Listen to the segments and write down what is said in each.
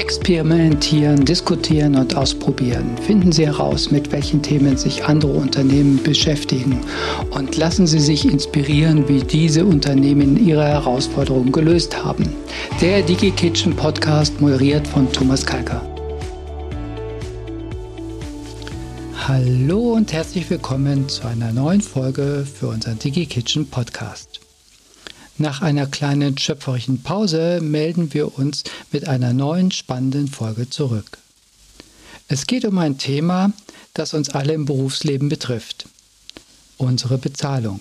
Experimentieren, diskutieren und ausprobieren. Finden Sie heraus, mit welchen Themen sich andere Unternehmen beschäftigen und lassen Sie sich inspirieren, wie diese Unternehmen ihre Herausforderungen gelöst haben. Der DigiKitchen Podcast moderiert von Thomas Kalker. Hallo und herzlich willkommen zu einer neuen Folge für unseren DigiKitchen Podcast. Nach einer kleinen schöpferischen Pause melden wir uns mit einer neuen spannenden Folge zurück. Es geht um ein Thema, das uns alle im Berufsleben betrifft. Unsere Bezahlung.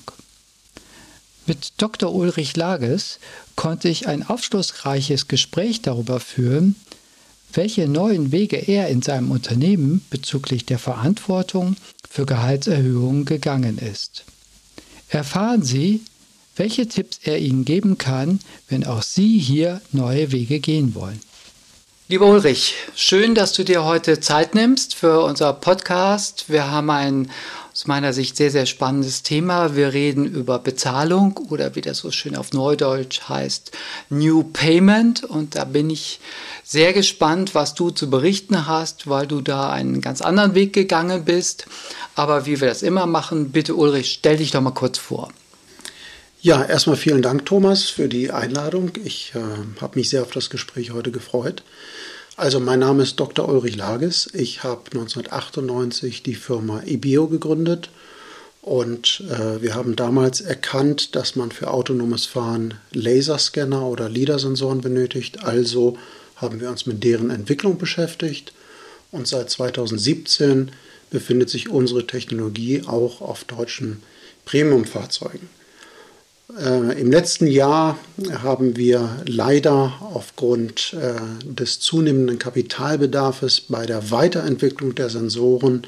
Mit Dr. Ulrich Lages konnte ich ein aufschlussreiches Gespräch darüber führen, welche neuen Wege er in seinem Unternehmen bezüglich der Verantwortung für Gehaltserhöhungen gegangen ist. Erfahren Sie, welche Tipps er Ihnen geben kann, wenn auch Sie hier neue Wege gehen wollen. Lieber Ulrich, schön, dass du dir heute Zeit nimmst für unser Podcast. Wir haben ein aus meiner Sicht sehr, sehr spannendes Thema. Wir reden über Bezahlung oder wie das so schön auf Neudeutsch heißt, New Payment. Und da bin ich sehr gespannt, was du zu berichten hast, weil du da einen ganz anderen Weg gegangen bist. Aber wie wir das immer machen, bitte Ulrich, stell dich doch mal kurz vor. Ja, erstmal vielen Dank, Thomas, für die Einladung. Ich äh, habe mich sehr auf das Gespräch heute gefreut. Also mein Name ist Dr. Ulrich Lages. Ich habe 1998 die Firma eBio gegründet und äh, wir haben damals erkannt, dass man für autonomes Fahren Laserscanner oder LIDAR-Sensoren benötigt. Also haben wir uns mit deren Entwicklung beschäftigt und seit 2017 befindet sich unsere Technologie auch auf deutschen Premium-Fahrzeugen. Äh, Im letzten Jahr haben wir leider aufgrund äh, des zunehmenden Kapitalbedarfs bei der Weiterentwicklung der Sensoren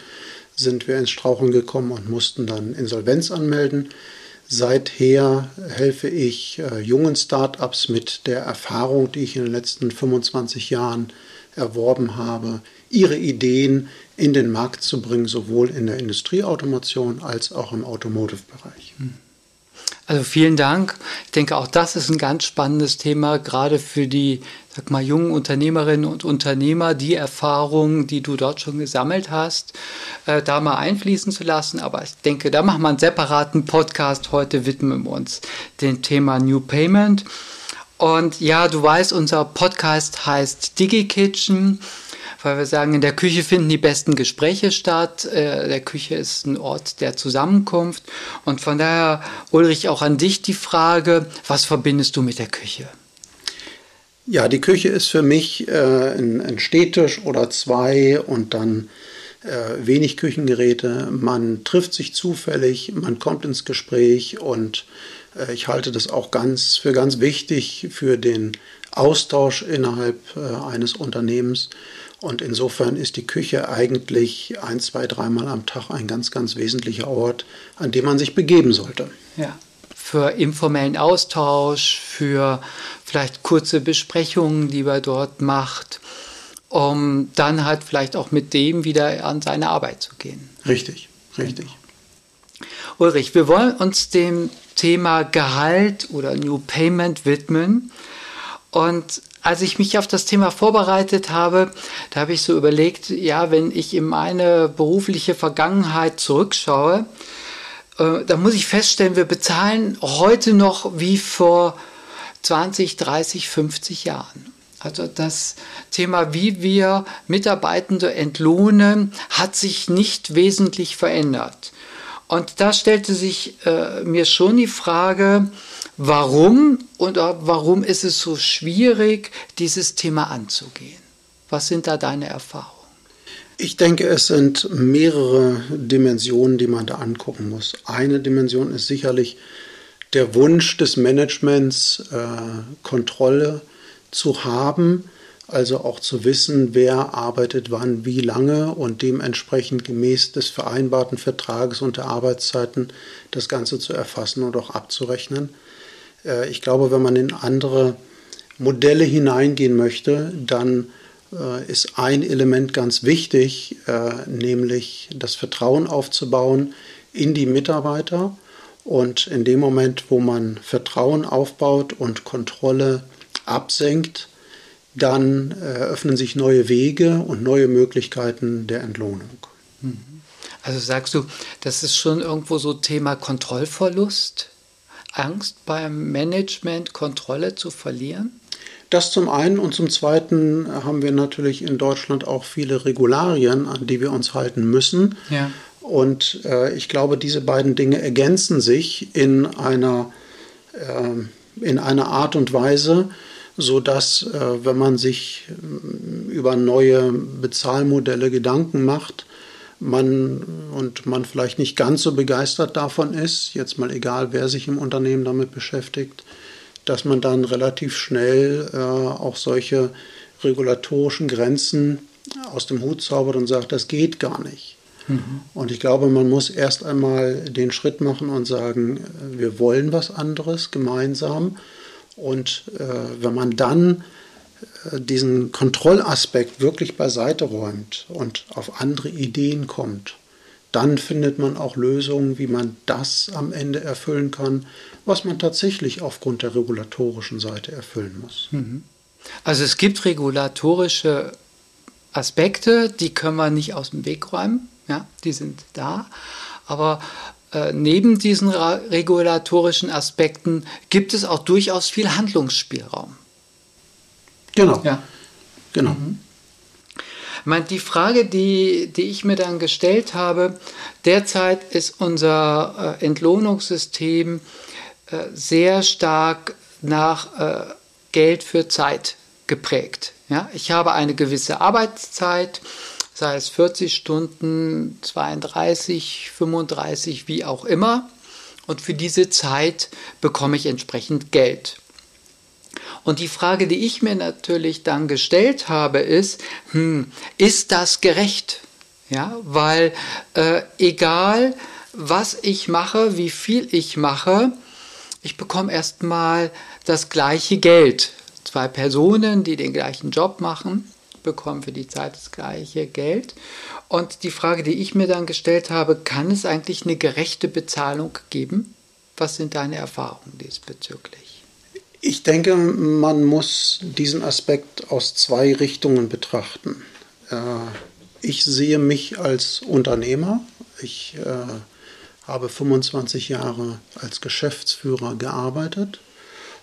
sind wir ins Straucheln gekommen und mussten dann Insolvenz anmelden. Seither helfe ich äh, jungen Startups mit der Erfahrung, die ich in den letzten 25 Jahren erworben habe, ihre Ideen in den Markt zu bringen, sowohl in der Industrieautomation als auch im Automotive-Bereich. Hm. Also vielen Dank. Ich denke, auch das ist ein ganz spannendes Thema, gerade für die sag mal, jungen Unternehmerinnen und Unternehmer, die Erfahrungen, die du dort schon gesammelt hast, äh, da mal einfließen zu lassen. Aber ich denke, da machen wir einen separaten Podcast. Heute widmen wir uns dem Thema New Payment. Und ja, du weißt, unser Podcast heißt DigiKitchen weil wir sagen, in der Küche finden die besten Gespräche statt. Äh, der Küche ist ein Ort der Zusammenkunft. Und von daher, Ulrich, auch an dich die Frage, was verbindest du mit der Küche? Ja, die Küche ist für mich äh, ein, ein Stehtisch oder zwei und dann äh, wenig Küchengeräte. Man trifft sich zufällig, man kommt ins Gespräch und äh, ich halte das auch ganz für ganz wichtig für den Austausch innerhalb äh, eines Unternehmens. Und insofern ist die Küche eigentlich ein, zwei, dreimal am Tag ein ganz, ganz wesentlicher Ort, an dem man sich begeben sollte. Ja. Für informellen Austausch, für vielleicht kurze Besprechungen, die man dort macht, um dann halt vielleicht auch mit dem wieder an seine Arbeit zu gehen. Richtig, richtig. Ulrich, wir wollen uns dem Thema Gehalt oder New Payment widmen. Und als ich mich auf das Thema vorbereitet habe, da habe ich so überlegt, ja, wenn ich in meine berufliche Vergangenheit zurückschaue, äh, da muss ich feststellen, wir bezahlen heute noch wie vor 20, 30, 50 Jahren. Also das Thema, wie wir Mitarbeitende entlohnen, hat sich nicht wesentlich verändert. Und da stellte sich äh, mir schon die Frage, Warum und warum ist es so schwierig, dieses Thema anzugehen? Was sind da deine Erfahrungen? Ich denke, es sind mehrere Dimensionen, die man da angucken muss. Eine Dimension ist sicherlich der Wunsch des Managements, äh, Kontrolle zu haben, also auch zu wissen, wer arbeitet wann, wie lange und dementsprechend gemäß des vereinbarten Vertrages und der Arbeitszeiten das Ganze zu erfassen und auch abzurechnen. Äh, ich glaube, wenn man in andere Modelle hineingehen möchte, dann äh, ist ein Element ganz wichtig, äh, nämlich das Vertrauen aufzubauen in die Mitarbeiter. Und in dem Moment, wo man Vertrauen aufbaut und Kontrolle absenkt, dann eröffnen sich neue Wege und neue Möglichkeiten der Entlohnung. Mhm. Also sagst du, das ist schon irgendwo so Thema Kontrollverlust? Angst beim Management, Kontrolle zu verlieren? Das zum einen und zum zweiten haben wir natürlich in Deutschland auch viele Regularien, an die wir uns halten müssen. Ja. Und äh, ich glaube, diese beiden Dinge ergänzen sich in einer, äh, in einer Art und Weise, so dass, äh, wenn man sich äh, über neue Bezahlmodelle Gedanken macht, man und man vielleicht nicht ganz so begeistert davon ist, jetzt mal egal, wer sich im Unternehmen damit beschäftigt, dass man dann relativ schnell äh, auch solche regulatorischen Grenzen aus dem Hut zaubert und sagt, das geht gar nicht. Mhm. Und ich glaube, man muss erst einmal den Schritt machen und sagen, äh, wir wollen was anderes gemeinsam. Und äh, wenn man dann diesen Kontrollaspekt wirklich beiseite räumt und auf andere Ideen kommt, dann findet man auch Lösungen, wie man das am Ende erfüllen kann, was man tatsächlich aufgrund der regulatorischen Seite erfüllen muss. Mhm. Also es gibt regulatorische Aspekte, die können wir nicht aus dem Weg räumen, ja, die sind da, aber äh, neben diesen regulatorischen Aspekten gibt es auch durchaus viel Handlungsspielraum. Genau. Ja. Genau. Mhm. Die Frage, die, die ich mir dann gestellt habe, derzeit ist unser äh, Entlohnungssystem äh, sehr stark nach äh, Geld für Zeit geprägt. Ja? Ich habe eine gewisse Arbeitszeit, sei es 40 Stunden, 32, 35, wie auch immer. Und für diese Zeit bekomme ich entsprechend Geld. Und die Frage, die ich mir natürlich dann gestellt habe, ist, hm, ist das gerecht? Ja, weil äh, egal, was ich mache, wie viel ich mache, ich bekomme erstmal das gleiche Geld. Zwei Personen, die den gleichen Job machen, bekommen für die Zeit das gleiche Geld. Und die Frage, die ich mir dann gestellt habe, kann es eigentlich eine gerechte Bezahlung geben? Was sind deine Erfahrungen diesbezüglich? Ich denke, man muss diesen Aspekt aus zwei Richtungen betrachten. Äh, ich sehe mich als Unternehmer. Ich äh, habe 25 Jahre als Geschäftsführer gearbeitet.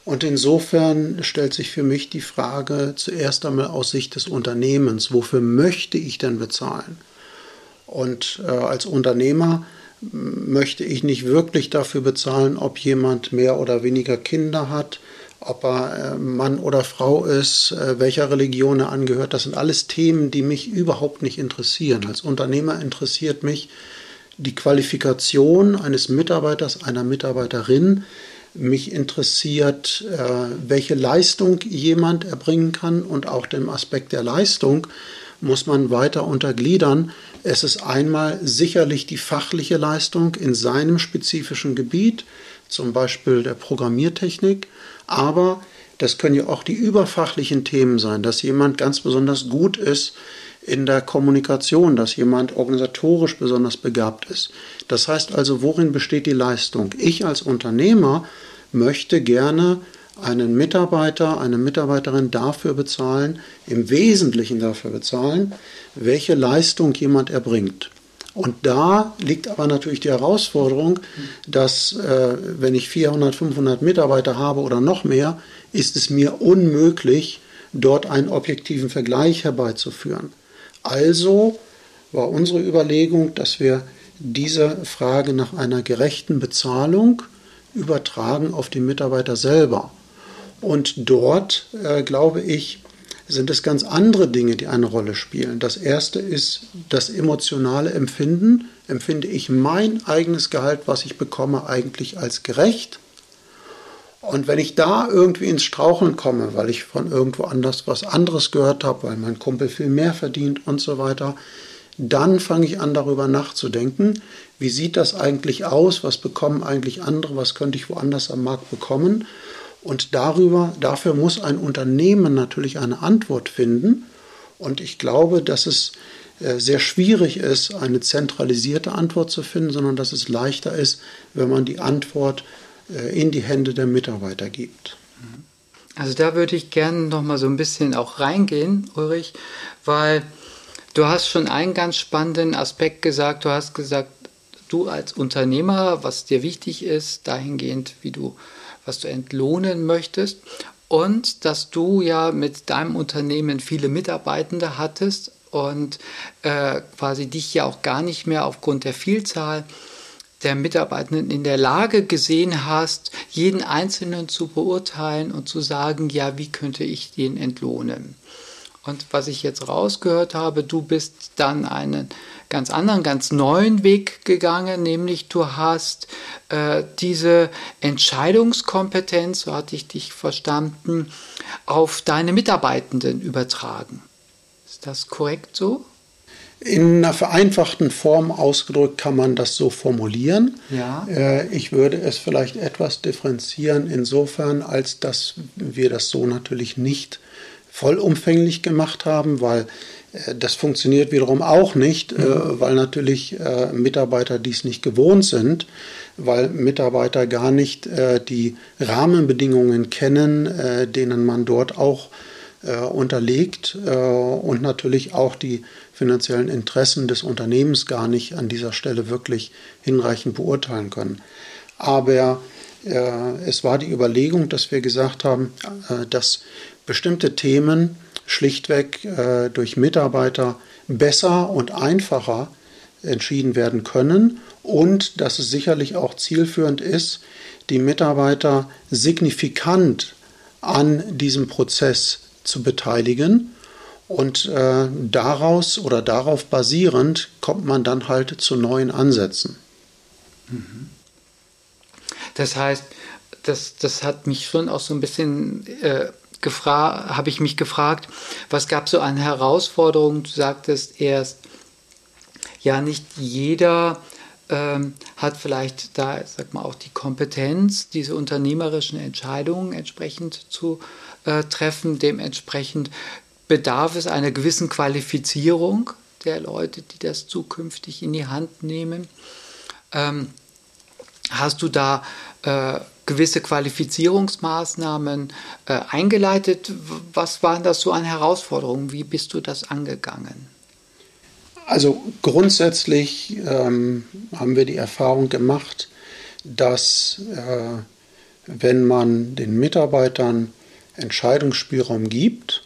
Und insofern stellt sich für mich die Frage zuerst einmal aus Sicht des Unternehmens, wofür möchte ich denn bezahlen? Und äh, als Unternehmer möchte ich nicht wirklich dafür bezahlen, ob jemand mehr oder weniger Kinder hat, ob er äh, Mann oder Frau ist, äh, welcher Religion er angehört. Das sind alles Themen, die mich überhaupt nicht interessieren. Als Unternehmer interessiert mich die Qualifikation eines Mitarbeiters, einer Mitarbeiterin. Mich interessiert, äh, welche Leistung jemand erbringen kann und auch dem Aspekt der Leistung muss man weiter untergliedern. Es ist einmal sicherlich die fachliche Leistung in seinem spezifischen Gebiet, zum Beispiel der Programmiertechnik, aber das können ja auch die überfachlichen Themen sein, dass jemand ganz besonders gut ist in der Kommunikation, dass jemand organisatorisch besonders begabt ist. Das heißt also, worin besteht die Leistung? Ich als Unternehmer möchte gerne einen Mitarbeiter, eine Mitarbeiterin dafür bezahlen, im Wesentlichen dafür bezahlen, welche Leistung jemand erbringt. Und da liegt aber natürlich die Herausforderung, dass äh, wenn ich 400, 500 Mitarbeiter habe oder noch mehr, ist es mir unmöglich, dort einen objektiven Vergleich herbeizuführen. Also war unsere Überlegung, dass wir diese Frage nach einer gerechten Bezahlung übertragen auf die Mitarbeiter selber. Und dort, äh, glaube ich, sind es ganz andere Dinge, die eine Rolle spielen. Das erste ist das emotionale Empfinden. Empfinde ich mein eigenes Gehalt, was ich bekomme, eigentlich als gerecht? Und wenn ich da irgendwie ins Straucheln komme, weil ich von irgendwo anders was anderes gehört habe, weil mein Kumpel viel mehr verdient und so weiter, dann fange ich an darüber nachzudenken, wie sieht das eigentlich aus, was bekommen eigentlich andere, was könnte ich woanders am Markt bekommen und darüber, dafür muss ein Unternehmen natürlich eine Antwort finden. Und ich glaube, dass es äh, sehr schwierig ist, eine zentralisierte Antwort zu finden, sondern dass es leichter ist, wenn man die Antwort äh, in die Hände der Mitarbeiter gibt. Also da würde ich gerne noch mal so ein bisschen auch reingehen, Ulrich, weil du hast schon einen ganz spannenden Aspekt gesagt. Du hast gesagt, du als Unternehmer, was dir wichtig ist, dahingehend, wie du, was du entlohnen möchtest. Und dass du ja mit deinem Unternehmen viele Mitarbeitende hattest und äh, quasi dich ja auch gar nicht mehr aufgrund der Vielzahl der Mitarbeitenden in der Lage gesehen hast, jeden Einzelnen zu beurteilen und zu sagen, ja, wie könnte ich den entlohnen? Und was ich jetzt rausgehört habe, du bist dann einen ganz anderen, ganz neuen Weg gegangen, nämlich du hast äh, diese Entscheidungskompetenz, so hatte ich dich verstanden, auf deine Mitarbeitenden übertragen. Ist das korrekt so? In einer vereinfachten Form ausgedrückt kann man das so formulieren. Ja. Äh, ich würde es vielleicht etwas differenzieren insofern, als dass wir das so natürlich nicht vollumfänglich gemacht haben, weil äh, das funktioniert wiederum auch nicht, äh, mhm. weil natürlich Mitarbeiter dies nicht gewohnt sind, weil Mitarbeiter gar nicht die Rahmenbedingungen kennen, denen man dort auch unterlegt und natürlich auch die finanziellen Interessen des Unternehmens gar nicht an dieser Stelle wirklich hinreichend beurteilen können. Aber äh, es war die Überlegung, dass wir gesagt haben, äh, dass bestimmte Themen schlichtweg äh, durch Mitarbeiter besser und einfacher entschieden werden können und dass es sicherlich auch zielführend ist, die Mitarbeiter signifikant an diesem Prozess zu beteiligen und äh, daraus oder darauf basierend kommt man dann halt zu neuen Ansätzen. Mhm. Das heißt, das, das hat mich schon auch so ein bisschen äh, habe ich mich gefragt, was gab es so an Herausforderungen? Du sagtest erst, ja, nicht jeder ähm, hat vielleicht da, sag mal, auch die Kompetenz, diese unternehmerischen Entscheidungen entsprechend zu äh, treffen. Dementsprechend bedarf es einer gewissen Qualifizierung der Leute, die das zukünftig in die Hand nehmen. Ähm, hast du da äh, gewisse Qualifizierungsmaßnahmen äh, eingeleitet? Was waren das so an Herausforderungen? Wie bist du das angegangen? Also grundsätzlich ähm, haben wir die Erfahrung gemacht, dass äh, wenn man den Mitarbeitern Entscheidungsspielraum gibt,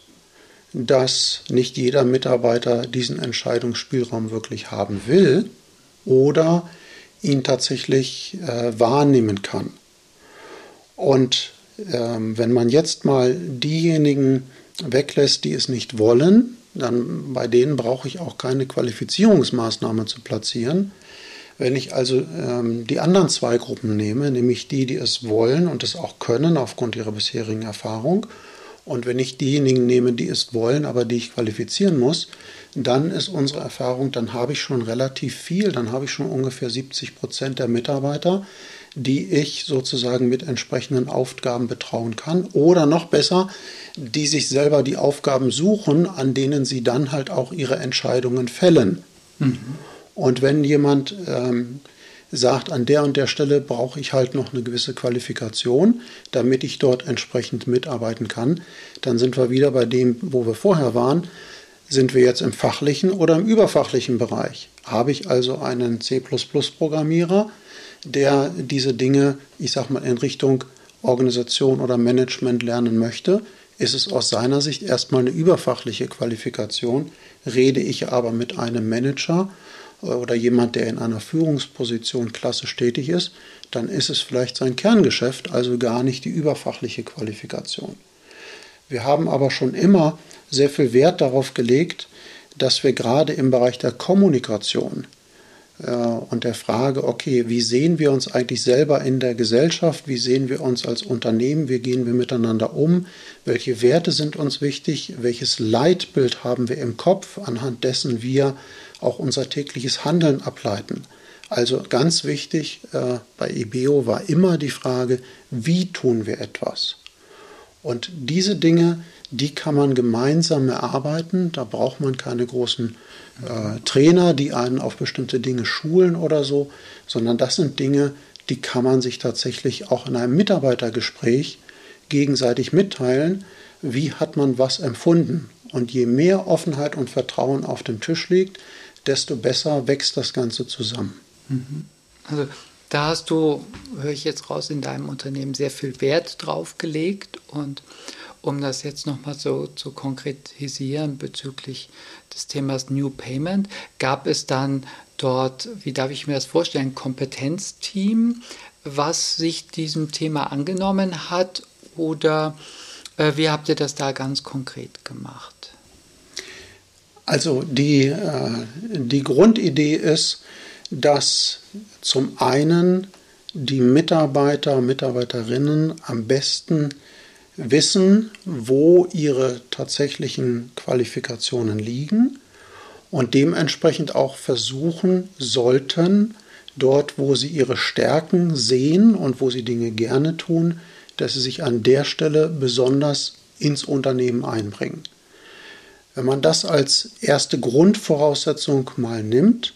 dass nicht jeder Mitarbeiter diesen Entscheidungsspielraum wirklich haben will oder ihn tatsächlich äh, wahrnehmen kann. Und ähm, wenn man jetzt mal diejenigen weglässt, die es nicht wollen, dann bei denen brauche ich auch keine Qualifizierungsmaßnahme zu platzieren. Wenn ich also ähm, die anderen zwei Gruppen nehme, nämlich die, die es wollen und es auch können aufgrund ihrer bisherigen Erfahrung, und wenn ich diejenigen nehme, die es wollen, aber die ich qualifizieren muss, dann ist unsere Erfahrung, dann habe ich schon relativ viel, dann habe ich schon ungefähr 70 Prozent der Mitarbeiter, die ich sozusagen mit entsprechenden Aufgaben betrauen kann. Oder noch besser, die sich selber die Aufgaben suchen, an denen sie dann halt auch ihre Entscheidungen fällen. Mhm. Und wenn jemand ähm, sagt, an der und der Stelle brauche ich halt noch eine gewisse Qualifikation, damit ich dort entsprechend mitarbeiten kann. Dann sind wir wieder bei dem, wo wir vorher waren. Sind wir jetzt im fachlichen oder im überfachlichen Bereich? Habe ich also einen C++-Programmierer, der diese Dinge, ich sag mal, in Richtung Organisation oder Management lernen möchte? Ist es aus seiner Sicht erstmal eine überfachliche Qualifikation? Rede ich aber mit einem Manager oder jemand, der in einer Führungsposition klassisch tätig ist, dann ist es vielleicht sein Kerngeschäft, also gar nicht die überfachliche Qualifikation. Wir haben aber schon immer sehr viel Wert darauf gelegt, dass wir gerade im Bereich der Kommunikation äh, und der Frage, okay, wie sehen wir uns eigentlich selber in der Gesellschaft, wie sehen wir uns als Unternehmen, wie gehen wir miteinander um, welche Werte sind uns wichtig, welches Leitbild haben wir im Kopf, anhand dessen wir auch unser tägliches Handeln ableiten. Also ganz wichtig äh, bei IBEO war immer die Frage, wie tun wir etwas? Und diese Dinge, die kann man gemeinsam erarbeiten. Da braucht man keine großen äh, Trainer, die einen auf bestimmte Dinge schulen oder so, sondern das sind Dinge, die kann man sich tatsächlich auch in einem Mitarbeitergespräch gegenseitig mitteilen, wie hat man was empfunden. Und je mehr Offenheit und Vertrauen auf dem Tisch liegt, desto besser wächst das Ganze zusammen. Mhm. Also da hast du, höre ich jetzt raus, in deinem Unternehmen sehr viel Wert drauf gelegt. Und um das jetzt nochmal so zu konkretisieren bezüglich des Themas New Payment, gab es dann dort, wie darf ich mir das vorstellen, ein Kompetenzteam, was sich diesem Thema angenommen hat oder äh, wie habt ihr das da ganz konkret gemacht? Also die, äh, die Grundidee ist, dass zum einen die Mitarbeiter Mitarbeiterinnen am besten wissen, wo ihre tatsächlichen Qualifikationen liegen und dementsprechend auch versuchen sollten, dort, wo sie ihre Stärken sehen und wo sie Dinge gerne tun, dass sie sich an der Stelle besonders ins Unternehmen einbringen. Wenn man das als erste Grundvoraussetzung mal nimmt,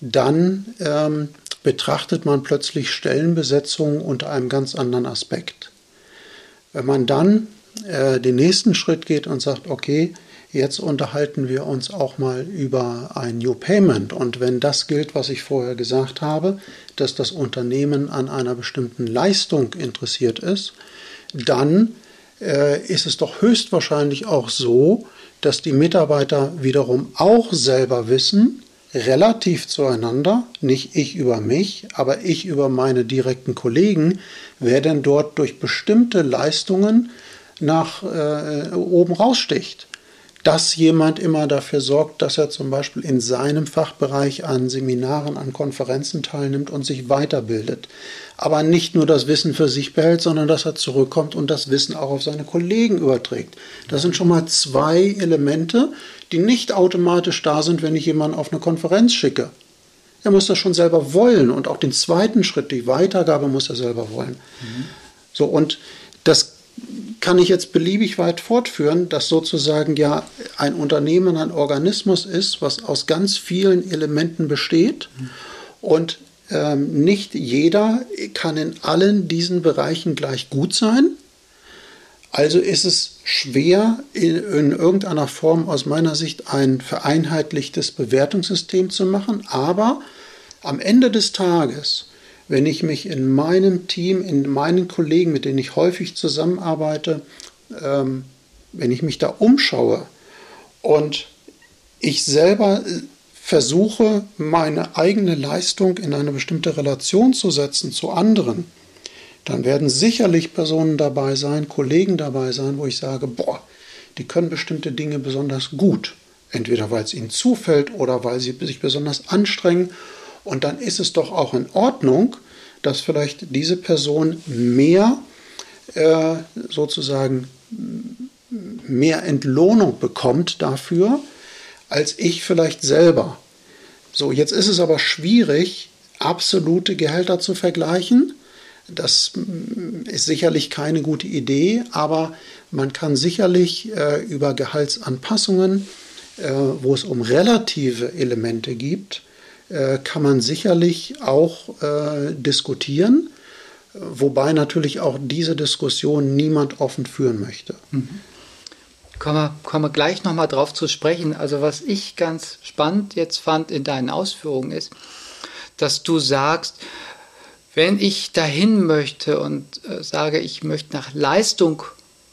dann ähm, betrachtet man plötzlich Stellenbesetzung unter einem ganz anderen Aspekt. Wenn man dann äh, den nächsten Schritt geht und sagt, okay, jetzt unterhalten wir uns auch mal über ein New Payment. Und wenn das gilt, was ich vorher gesagt habe, dass das Unternehmen an einer bestimmten Leistung interessiert ist, dann äh, ist es doch höchstwahrscheinlich auch so, dass die Mitarbeiter wiederum auch selber wissen, relativ zueinander, nicht ich über mich, aber ich über meine direkten Kollegen, wer denn dort durch bestimmte Leistungen nach äh, oben raussticht dass jemand immer dafür sorgt, dass er zum Beispiel in seinem Fachbereich an Seminaren, an Konferenzen teilnimmt und sich weiterbildet. Aber nicht nur das Wissen für sich behält, sondern dass er zurückkommt und das Wissen auch auf seine Kollegen überträgt. Das sind schon mal zwei Elemente, die nicht automatisch da sind, wenn ich jemanden auf eine Konferenz schicke. Er muss das schon selber wollen und auch den zweiten Schritt, die Weitergabe, muss er selber wollen. Mhm. So, und das kann ich jetzt beliebig weit fortführen, dass sozusagen ja ein Unternehmen ein Organismus ist, was aus ganz vielen Elementen besteht und ähm, nicht jeder kann in allen diesen Bereichen gleich gut sein. Also ist es schwer, in, in irgendeiner Form aus meiner Sicht ein vereinheitlichtes Bewertungssystem zu machen, aber am Ende des Tages wenn ich mich in meinem Team, in meinen Kollegen, mit denen ich häufig zusammenarbeite, ähm, wenn ich mich da umschaue und ich selber äh, versuche, meine eigene Leistung in eine bestimmte Relation zu setzen zu anderen, dann werden sicherlich Personen dabei sein, Kollegen dabei sein, wo ich sage, boah, die können bestimmte Dinge besonders gut. Entweder weil es ihnen zufällt oder weil sie sich besonders anstrengen und dann ist es doch auch in Ordnung, dass vielleicht diese Person mehr äh, sozusagen mehr Entlohnung bekommt dafür, als ich vielleicht selber. So, jetzt ist es aber schwierig, absolute Gehälter zu vergleichen. Das mm, ist sicherlich keine gute Idee, aber man kann sicherlich äh, über Gehaltsanpassungen, äh, wo es um relative Elemente gibt, äh, kann man sicherlich auch äh, diskutieren, wobei natürlich auch diese Diskussion niemand offen führen möchte. Mhm. Kommen wir, kommen wir gleich nochmal drauf zu sprechen. Also was ich ganz spannend jetzt fand in deinen Ausführungen ist, dass du sagst, wenn ich dahin möchte und äh, sage, ich möchte nach Leistung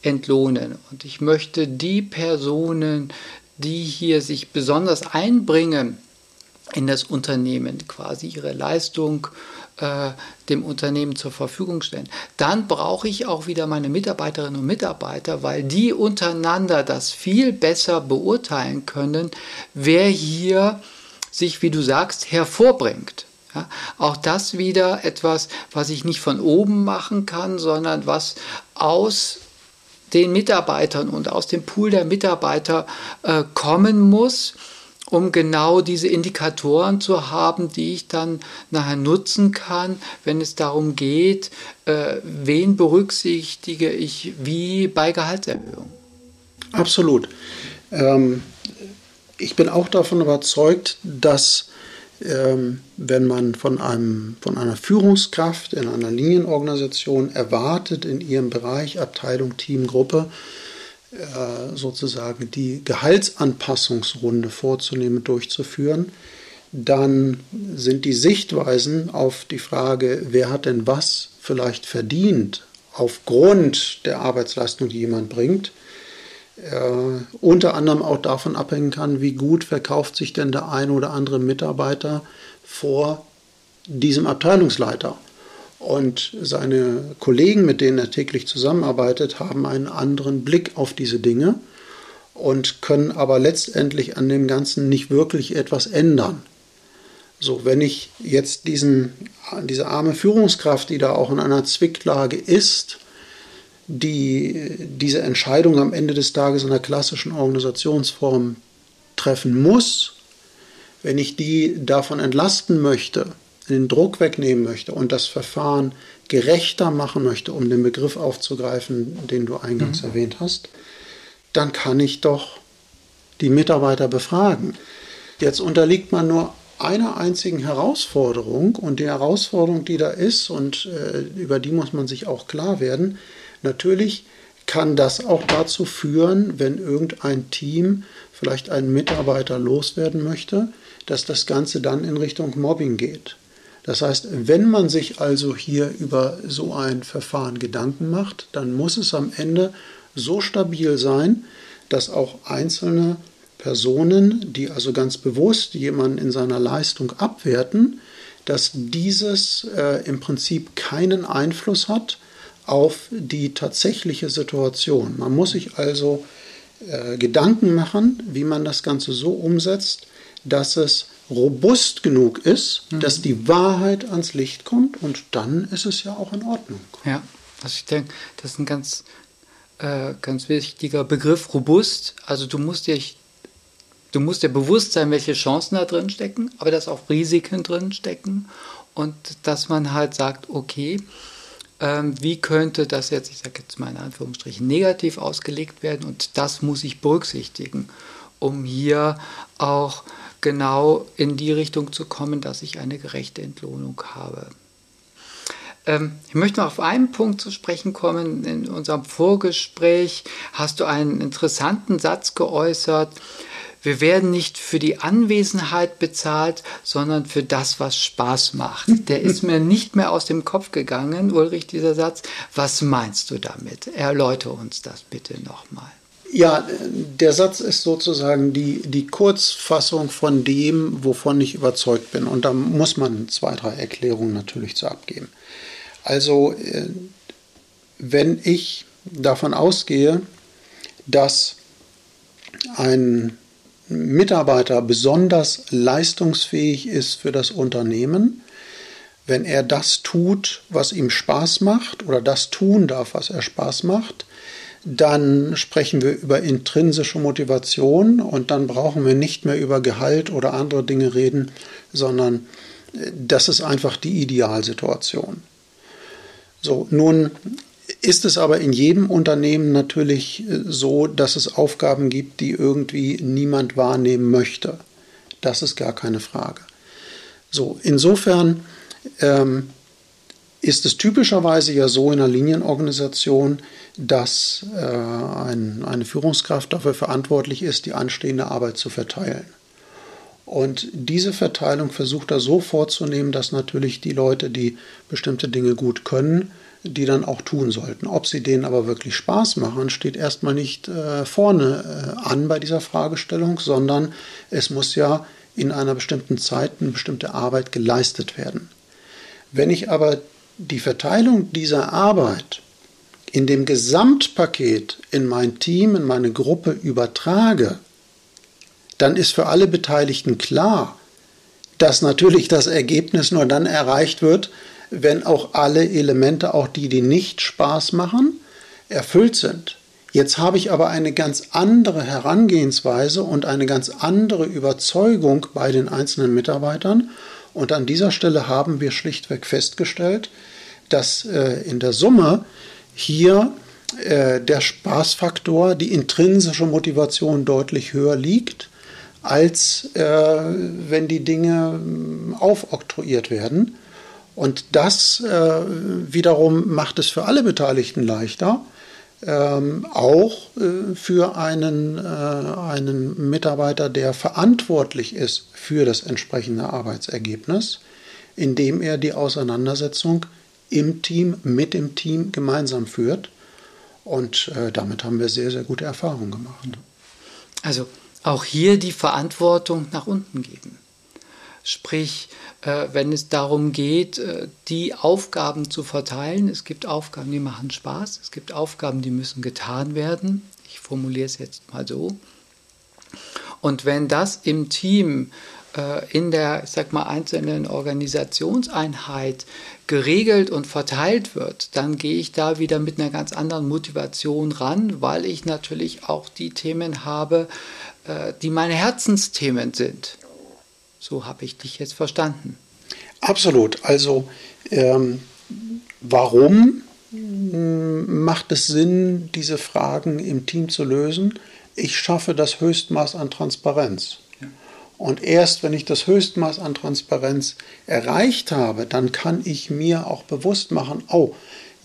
entlohnen und ich möchte die Personen, die hier sich besonders einbringen, in das Unternehmen quasi ihre Leistung äh, dem Unternehmen zur Verfügung stellen. Dann brauche ich auch wieder meine Mitarbeiterinnen und Mitarbeiter, weil die untereinander das viel besser beurteilen können, wer hier sich, wie du sagst, hervorbringt. Ja, auch das wieder etwas, was ich nicht von oben machen kann, sondern was aus den Mitarbeitern und aus dem Pool der Mitarbeiter äh, kommen muss um genau diese Indikatoren zu haben, die ich dann nachher nutzen kann, wenn es darum geht, äh, wen berücksichtige ich wie bei Gehaltserhöhung. Absolut. Ähm, ich bin auch davon überzeugt, dass wenn man von, einem, von einer Führungskraft in einer Linienorganisation erwartet, in ihrem Bereich, Abteilung, Team, Gruppe, äh, sozusagen die Gehaltsanpassungsrunde vorzunehmen, durchzuführen, dann sind die Sichtweisen auf die Frage, wer hat denn was vielleicht verdient, aufgrund der Arbeitsleistung, die jemand bringt, unter anderem auch davon abhängen kann, wie gut verkauft sich denn der ein oder andere Mitarbeiter vor diesem Abteilungsleiter. Und seine Kollegen, mit denen er täglich zusammenarbeitet, haben einen anderen Blick auf diese Dinge und können aber letztendlich an dem Ganzen nicht wirklich etwas ändern. So, wenn ich jetzt diesen, diese arme Führungskraft, die da auch in einer Zwicklage ist, die diese Entscheidung am Ende des Tages in der klassischen Organisationsform treffen muss, wenn ich die davon entlasten möchte, den Druck wegnehmen möchte und das Verfahren gerechter machen möchte, um den Begriff aufzugreifen, den du eingangs mhm. erwähnt hast, dann kann ich doch die Mitarbeiter befragen. Jetzt unterliegt man nur einer einzigen Herausforderung und die Herausforderung, die da ist und äh, über die muss man sich auch klar werden, Natürlich kann das auch dazu führen, wenn irgendein Team vielleicht einen Mitarbeiter loswerden möchte, dass das Ganze dann in Richtung Mobbing geht. Das heißt, wenn man sich also hier über so ein Verfahren Gedanken macht, dann muss es am Ende so stabil sein, dass auch einzelne Personen, die also ganz bewusst jemanden in seiner Leistung abwerten, dass dieses äh, im Prinzip keinen Einfluss hat auf die tatsächliche Situation. Man muss sich also äh, Gedanken machen, wie man das Ganze so umsetzt, dass es robust genug ist, mhm. dass die Wahrheit ans Licht kommt und dann ist es ja auch in Ordnung. Ja, also ich denke, das ist ein ganz, äh, ganz wichtiger Begriff, robust. Also du musst dir, du musst dir bewusst sein, welche Chancen da drin stecken, aber dass auch Risiken drin stecken und dass man halt sagt, okay, ähm, wie könnte das jetzt, ich sage jetzt mal in Anführungsstrichen, negativ ausgelegt werden und das muss ich berücksichtigen, um hier auch genau in die Richtung zu kommen, dass ich eine gerechte Entlohnung habe. Ähm, ich möchte noch auf einen Punkt zu sprechen kommen. In unserem Vorgespräch hast du einen interessanten Satz geäußert, wir werden nicht für die Anwesenheit bezahlt, sondern für das, was Spaß macht. Der ist mir nicht mehr aus dem Kopf gegangen, Ulrich, dieser Satz. Was meinst du damit? Erläutere uns das bitte nochmal. Ja, der Satz ist sozusagen die, die Kurzfassung von dem, wovon ich überzeugt bin. Und da muss man zwei, drei Erklärungen natürlich zu abgeben. Also, äh, wenn ich davon ausgehe, dass ein Mitarbeiter besonders leistungsfähig ist für das Unternehmen, wenn er das tut, was ihm Spaß macht oder das tun darf, was er Spaß macht, dann sprechen wir über intrinsische Motivation und dann brauchen wir nicht mehr über Gehalt oder andere Dinge reden, sondern äh, das ist einfach die Idealsituation. So, nun ist es aber in jedem Unternehmen natürlich äh, so, dass es Aufgaben gibt, die irgendwie niemand wahrnehmen möchte. Das ist gar keine Frage. So, insofern ähm, ist es typischerweise ja so in einer Linienorganisation, dass äh, ein, eine Führungskraft dafür verantwortlich ist, die anstehende Arbeit zu verteilen. Und diese Verteilung versucht er so vorzunehmen, dass natürlich die Leute, die bestimmte Dinge gut können, die dann auch tun sollten. Ob sie denen aber wirklich Spaß machen, steht erstmal nicht äh, vorne äh, an bei dieser Fragestellung, sondern es muss ja in einer bestimmten Zeit eine bestimmte Arbeit geleistet werden. Wenn ich aber die Verteilung dieser Arbeit in dem Gesamtpaket in mein Team, in meine Gruppe übertrage, dann ist für alle Beteiligten klar, dass natürlich das Ergebnis nur dann erreicht wird, wenn auch alle Elemente, auch die, die nicht Spaß machen, erfüllt sind. Jetzt habe ich aber eine ganz andere Herangehensweise und eine ganz andere Überzeugung bei den einzelnen Mitarbeitern. Und an dieser Stelle haben wir schlichtweg festgestellt, dass äh, in der Summe hier äh, der Spaßfaktor, die intrinsische Motivation deutlich höher liegt als äh, wenn die Dinge ähm, aufoktroyiert werden. Und das äh, wiederum macht es für alle Beteiligten leichter, ähm, auch äh, für einen, äh, einen Mitarbeiter, der verantwortlich ist für das entsprechende Arbeitsergebnis, indem er die Auseinandersetzung im Team, mit dem Team gemeinsam führt. Und äh, damit haben wir sehr, sehr gute Erfahrungen gemacht. Also auch hier die Verantwortung nach unten geben. Sprich, äh, wenn es darum geht, äh, die Aufgaben zu verteilen, es gibt Aufgaben, die machen Spaß, es gibt Aufgaben, die müssen getan werden. Ich formuliere es jetzt mal so. Und wenn das im Team äh, in der, ich sag mal, einzelnen Organisationseinheit geregelt und verteilt wird, dann gehe ich da wieder mit einer ganz anderen Motivation ran, weil ich natürlich auch die Themen habe, die meine Herzensthemen sind. So habe ich dich jetzt verstanden. Absolut. Also ähm, warum macht es Sinn, diese Fragen im Team zu lösen? Ich schaffe das Höchstmaß an Transparenz. Und erst wenn ich das Höchstmaß an Transparenz erreicht habe, dann kann ich mir auch bewusst machen, oh,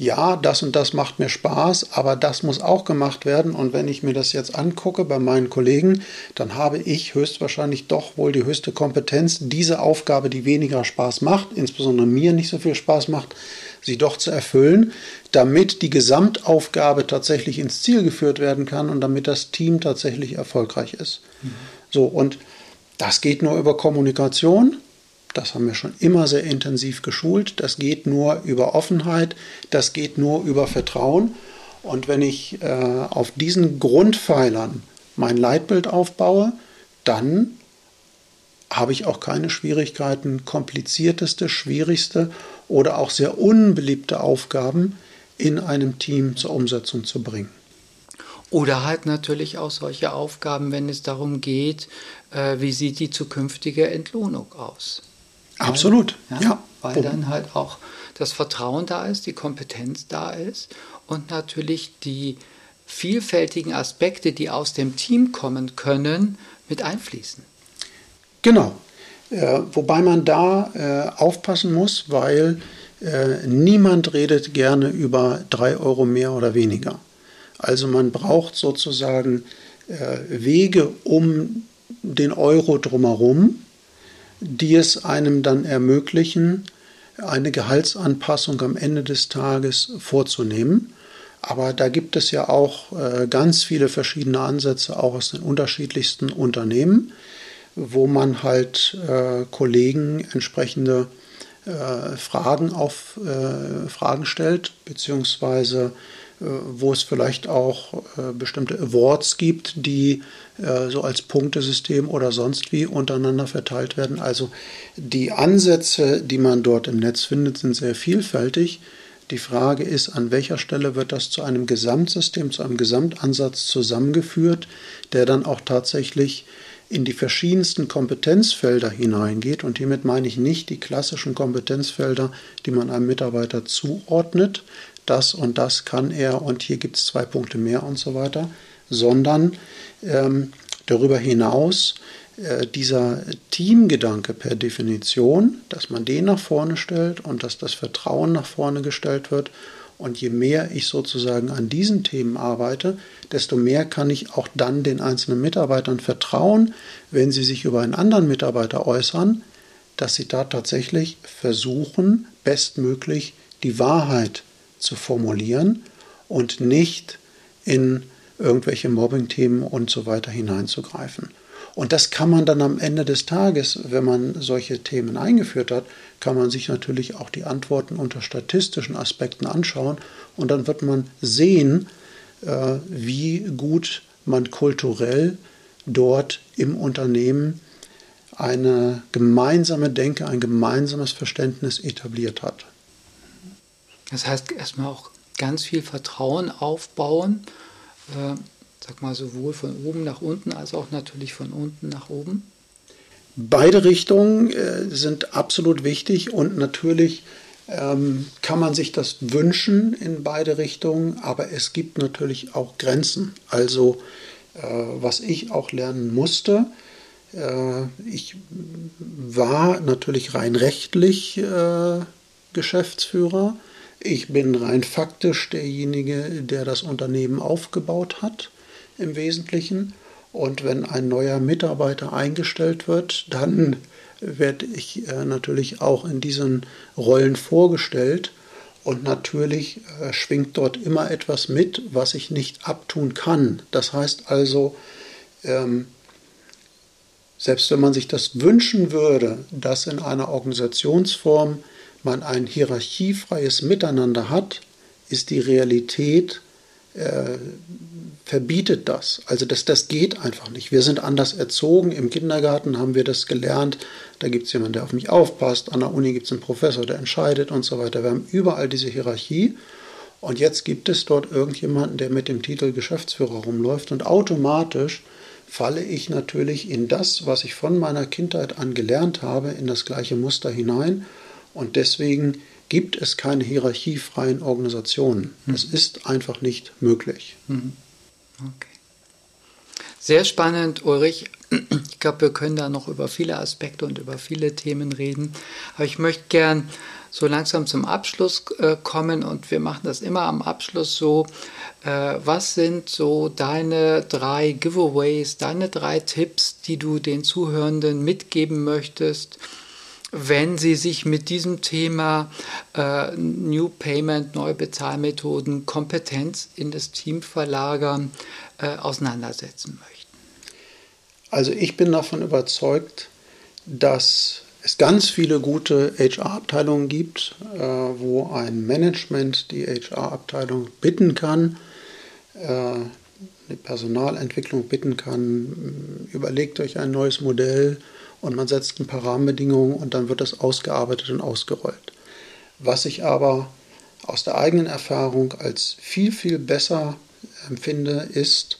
ja, das und das macht mir Spaß, aber das muss auch gemacht werden. Und wenn ich mir das jetzt angucke bei meinen Kollegen, dann habe ich höchstwahrscheinlich doch wohl die höchste Kompetenz, diese Aufgabe, die weniger Spaß macht, insbesondere mir nicht so viel Spaß macht, sie doch zu erfüllen, damit die Gesamtaufgabe tatsächlich ins Ziel geführt werden kann und damit das Team tatsächlich erfolgreich ist. Mhm. So, und das geht nur über Kommunikation. Das haben wir schon immer sehr intensiv geschult. Das geht nur über Offenheit. Das geht nur über Vertrauen. Und wenn ich äh, auf diesen Grundpfeilern mein Leitbild aufbaue, dann habe ich auch keine Schwierigkeiten, komplizierteste, schwierigste oder auch sehr unbeliebte Aufgaben in einem Team zur Umsetzung zu bringen. Oder halt natürlich auch solche Aufgaben, wenn es darum geht, äh, wie sieht die zukünftige Entlohnung aus. Absolut, ja. ja. Weil oh. dann halt auch das Vertrauen da ist, die Kompetenz da ist und natürlich die vielfältigen Aspekte, die aus dem Team kommen können, mit einfließen. Genau. Äh, wobei man da äh, aufpassen muss, weil äh, niemand redet gerne über drei Euro mehr oder weniger. Also man braucht sozusagen äh, Wege um den Euro drumherum, die es einem dann ermöglichen, eine Gehaltsanpassung am Ende des Tages vorzunehmen. Aber da gibt es ja auch äh, ganz viele verschiedene Ansätze, auch aus den unterschiedlichsten Unternehmen, wo man halt äh, Kollegen entsprechende äh, Fragen auf Fragen stellt, beziehungsweise wo es vielleicht auch äh, bestimmte Awards gibt, die äh, so als Punktesystem oder sonst wie untereinander verteilt werden. Also die Ansätze, die man dort im Netz findet, sind sehr vielfältig. Die Frage ist, an welcher Stelle wird das zu einem Gesamtsystem, zu einem Gesamtansatz zusammengeführt, der dann auch tatsächlich in die verschiedensten Kompetenzfelder hineingeht. Und hiermit meine ich nicht die klassischen Kompetenzfelder, die man einem Mitarbeiter zuordnet, das und das kann er und hier gibt es zwei Punkte mehr und so weiter, sondern ähm, darüber hinaus äh, dieser Teamgedanke per Definition, dass man den nach vorne stellt und dass das Vertrauen nach vorne gestellt wird. Und je mehr ich sozusagen an diesen Themen arbeite, desto mehr kann ich auch dann den einzelnen Mitarbeitern vertrauen, wenn sie sich über einen anderen Mitarbeiter äußern, dass sie da tatsächlich versuchen, bestmöglich die Wahrheit zu formulieren und nicht in irgendwelche Mobbing-Themen und so weiter hineinzugreifen. Und das kann man dann am Ende des Tages, wenn man solche Themen eingeführt hat, kann man sich natürlich auch die Antworten unter statistischen Aspekten anschauen und dann wird man sehen, äh, wie gut man kulturell dort im Unternehmen eine gemeinsame Denke, ein gemeinsames Verständnis etabliert hat. Das heißt erstmal auch ganz viel Vertrauen aufbauen, äh, sag mal sowohl von oben nach unten als auch natürlich von unten nach oben. Beide Richtungen äh, sind absolut wichtig und natürlich ähm, kann man sich das wünschen in beide Richtungen, aber es gibt natürlich auch Grenzen. Also äh, was ich auch lernen musste, Äh, ich war natürlich rein rechtlich äh, Geschäftsführer. Ich bin rein faktisch derjenige, der das Unternehmen aufgebaut hat im Wesentlichen. Und wenn ein neuer Mitarbeiter eingestellt wird, dann werde ich äh, natürlich auch in diesen Rollen vorgestellt. Und natürlich äh, schwingt dort immer etwas mit, was ich nicht abtun kann. Das heißt also, ähm, selbst wenn man sich das wünschen würde, dass in einer Organisationsform man ein hierarchiefreies Miteinander hat, ist die Realität äh, verbietet das. Also das, das geht einfach nicht. Wir sind anders erzogen. Im Kindergarten haben wir das gelernt. Da gibt es jemanden, der auf mich aufpasst. An der Uni gibt es einen Professor, der entscheidet und so weiter. Wir haben überall diese Hierarchie. Und jetzt gibt es dort irgendjemanden, der mit dem Titel Geschäftsführer rumläuft. Und automatisch falle ich natürlich in das, was ich von meiner Kindheit an gelernt habe, in das gleiche Muster hinein. Und deswegen gibt es keine hierarchiefreien Organisationen. Das mhm. ist einfach nicht möglich. Mhm. Okay. Sehr spannend, Ulrich. Ich glaube, wir können da noch über viele Aspekte und über viele Themen reden. Aber ich möchte gern so langsam zum Abschluss äh, kommen und wir machen das immer am Abschluss so. Äh, was sind so deine drei Giveaways, deine drei Tipps, die du den Zuhörenden mitgeben möchtest? Wenn Sie sich mit diesem Thema äh, New Payment, neue Bezahlmethoden, Kompetenz in das Team verlagern, äh, auseinandersetzen möchten? Also ich bin davon überzeugt, dass es ganz viele gute HR-Abteilungen gibt, äh, wo ein Management die HR-Abteilung bitten kann, äh, die Personalentwicklung bitten kann, überlegt euch ein neues Modell, und man setzt ein paar Rahmenbedingungen und dann wird das ausgearbeitet und ausgerollt. Was ich aber aus der eigenen Erfahrung als viel, viel besser empfinde, ist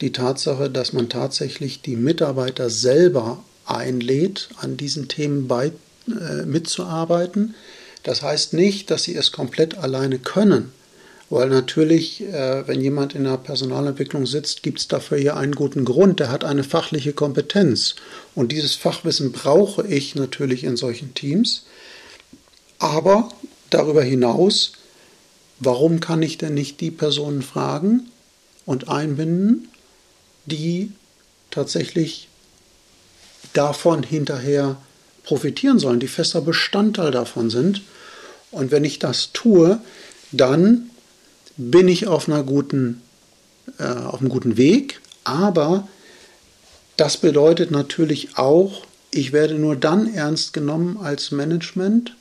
die Tatsache, dass man tatsächlich die Mitarbeiter selber einlädt, an diesen Themen bei, äh, mitzuarbeiten. Das heißt nicht, dass sie es komplett alleine können, weil natürlich, äh, wenn jemand in der Personalentwicklung sitzt, gibt es dafür ja einen guten Grund. Der hat eine fachliche Kompetenz. Und dieses Fachwissen brauche ich natürlich in solchen Teams. Aber darüber hinaus, warum kann ich denn nicht die Personen fragen und einbinden, die tatsächlich davon hinterher profitieren sollen, die fester Bestandteil davon sind. Und wenn ich das tue, dann bin ich auf, einer guten, äh, auf einem guten Weg, aber das bedeutet natürlich auch, ich werde nur dann ernst genommen als Management,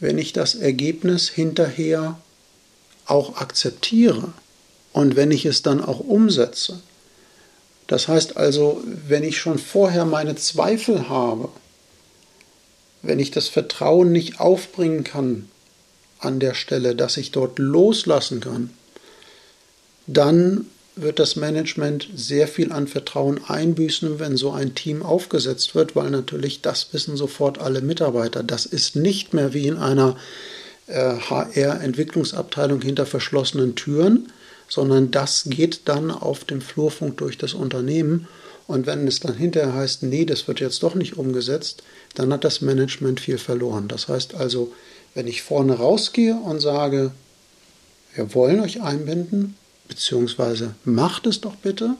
wenn ich das Ergebnis hinterher auch akzeptiere und wenn ich es dann auch umsetze. Das heißt also, wenn ich schon vorher meine Zweifel habe, wenn ich das Vertrauen nicht aufbringen kann an der Stelle, dass ich dort loslassen kann, dann wird das Management sehr viel an Vertrauen einbüßen, wenn so ein Team aufgesetzt wird, weil natürlich das wissen sofort alle Mitarbeiter. Das ist nicht mehr wie in einer äh, HR-Entwicklungsabteilung hinter verschlossenen Türen, sondern das geht dann auf dem Flurfunk durch das Unternehmen. Und wenn es dann hinterher heißt, nee, das wird jetzt doch nicht umgesetzt, dann hat das Management viel verloren. Das heißt also, wenn ich vorne rausgehe und sage, wir wollen euch einbinden, beziehungsweise macht es doch bitte,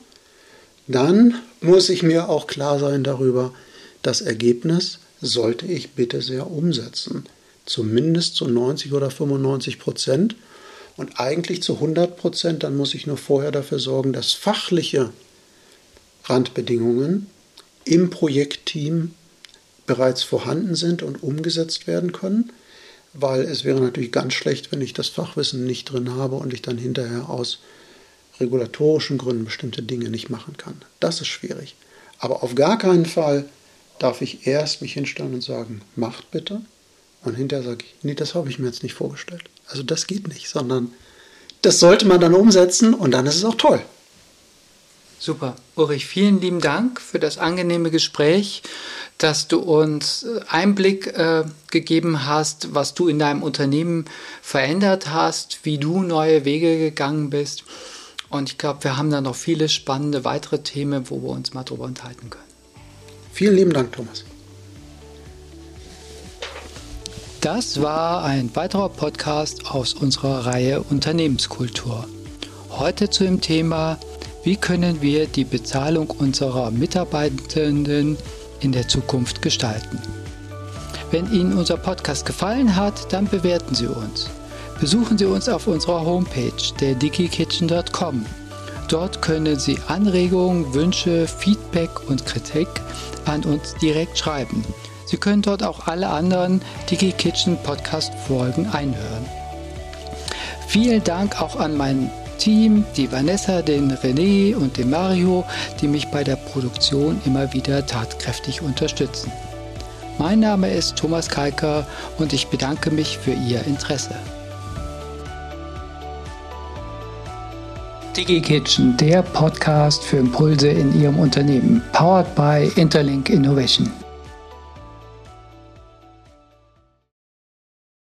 dann muss ich mir auch klar sein darüber, das Ergebnis sollte ich bitte sehr umsetzen. Zumindest zu 90 oder 95 Prozent und eigentlich zu 100 Prozent, dann muss ich nur vorher dafür sorgen, dass fachliche Randbedingungen im Projektteam bereits vorhanden sind und umgesetzt werden können weil es wäre natürlich ganz schlecht, wenn ich das Fachwissen nicht drin habe und ich dann hinterher aus regulatorischen Gründen bestimmte Dinge nicht machen kann. Das ist schwierig. Aber auf gar keinen Fall darf ich erst mich hinstellen und sagen, macht bitte. Und hinterher sage ich, nee, das habe ich mir jetzt nicht vorgestellt. Also das geht nicht, sondern das sollte man dann umsetzen und dann ist es auch toll. Super. Ulrich, vielen lieben Dank für das angenehme Gespräch, dass du uns äh, Einblick äh, gegeben hast, was du in deinem Unternehmen verändert hast, wie du neue Wege gegangen bist. Und ich glaube, wir haben da noch viele spannende weitere Themen, wo wir uns mal drüber unterhalten können. Vielen lieben Dank, Thomas. Das war ein weiterer Podcast aus unserer Reihe Unternehmenskultur. Heute zu dem Thema, wie können wir die Bezahlung unserer Mitarbeitenden in der Zukunft gestalten. Wenn Ihnen unser Podcast gefallen hat, dann bewerten Sie uns. Besuchen Sie uns auf unserer Homepage der digikitchen.com. Dort können Sie Anregungen, Wünsche, Feedback und Kritik an uns direkt schreiben. Sie können dort auch alle anderen DigiKitchen Podcast Folgen einhören. Vielen Dank auch an mein Team, die Vanessa, den René und den Mario, die mich bei der Produktion immer wieder tatkräftig unterstützen. Mein Name ist Thomas Kalker und ich bedanke mich für Ihr Interesse. DigiKitchen, der Podcast für Impulse in Ihrem Unternehmen, powered by Interlink Innovation.